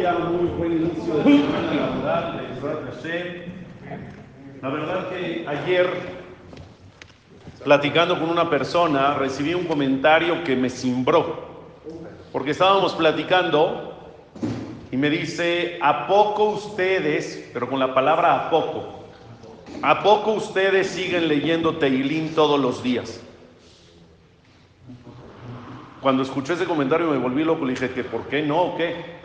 día, muy buen inicio de semana laboral de Israel Hashem. La verdad que ayer, platicando con una persona, recibí un comentario que me cimbró, porque estábamos platicando y me dice, ¿a poco ustedes, pero con la palabra a poco, ¿a poco ustedes siguen leyendo Teilín todos los días? Cuando escuché ese comentario me volví loco, le dije que ¿por qué no o qué?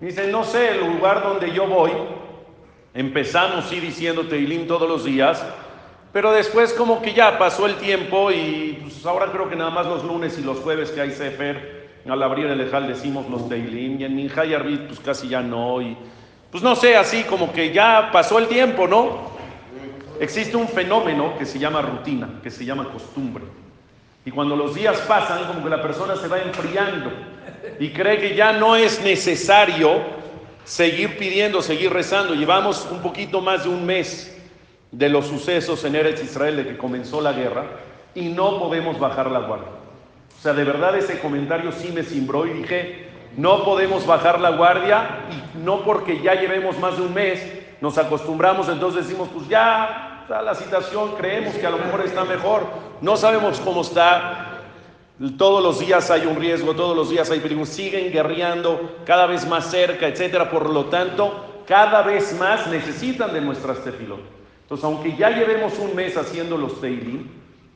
Dice, no sé, el lugar donde yo voy, empezamos sí diciendo Teilín todos los días, pero después como que ya pasó el tiempo y pues ahora creo que nada más los lunes y los jueves que hay Sefer, al abrir el Ejal decimos los Teilín, y en Minjá y Arbit pues casi ya no, y pues no sé, así como que ya pasó el tiempo, ¿no? Existe un fenómeno que se llama rutina, que se llama costumbre. Y cuando los días pasan, como que la persona se va enfriando y cree que ya no es necesario seguir pidiendo, seguir rezando. Llevamos un poquito más de un mes de los sucesos en Eretz Israel de que comenzó la guerra y no podemos bajar la guardia. O sea, de verdad ese comentario sí me cimbró y dije, no podemos bajar la guardia y no porque ya llevemos más de un mes, nos acostumbramos, entonces decimos, pues ya la situación, creemos que a lo mejor está mejor, no sabemos cómo está, todos los días hay un riesgo, todos los días hay peligro, siguen guerreando cada vez más cerca, etcétera, por lo tanto, cada vez más necesitan de nuestras tefilot. Entonces, aunque ya llevemos un mes haciendo los teilim,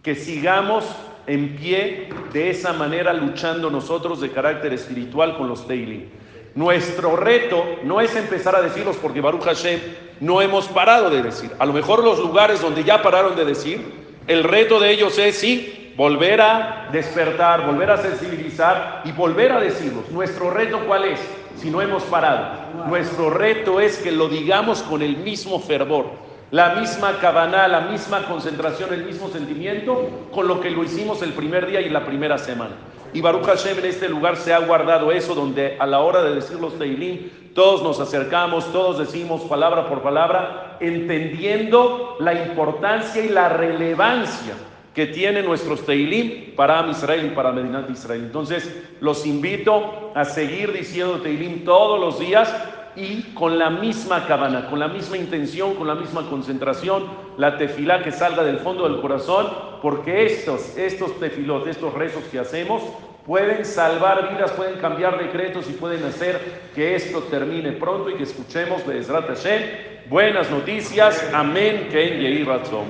que sigamos en pie de esa manera luchando nosotros de carácter espiritual con los teilim. Nuestro reto no es empezar a decirlos porque Baruch Hashem no hemos parado de decir. A lo mejor los lugares donde ya pararon de decir, el reto de ellos es sí, volver a despertar, volver a sensibilizar y volver a decirlos. Nuestro reto cuál es? Si no hemos parado. Nuestro reto es que lo digamos con el mismo fervor, la misma cabana, la misma concentración, el mismo sentimiento con lo que lo hicimos el primer día y la primera semana. Y Baruch Hashem en este lugar se ha guardado eso, donde a la hora de decir los Teilim, todos nos acercamos, todos decimos palabra por palabra, entendiendo la importancia y la relevancia que tienen nuestros Teilim para Israel y para Medinat Israel. Entonces, los invito a seguir diciendo Teilim todos los días y con la misma cabana, con la misma intención, con la misma concentración, la tefilá que salga del fondo del corazón, porque estos, estos tefilot, estos rezos que hacemos, pueden salvar vidas, pueden cambiar decretos y pueden hacer que esto termine pronto y que escuchemos de Hashem. Buenas noticias, amén, que en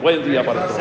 Buen día para todos.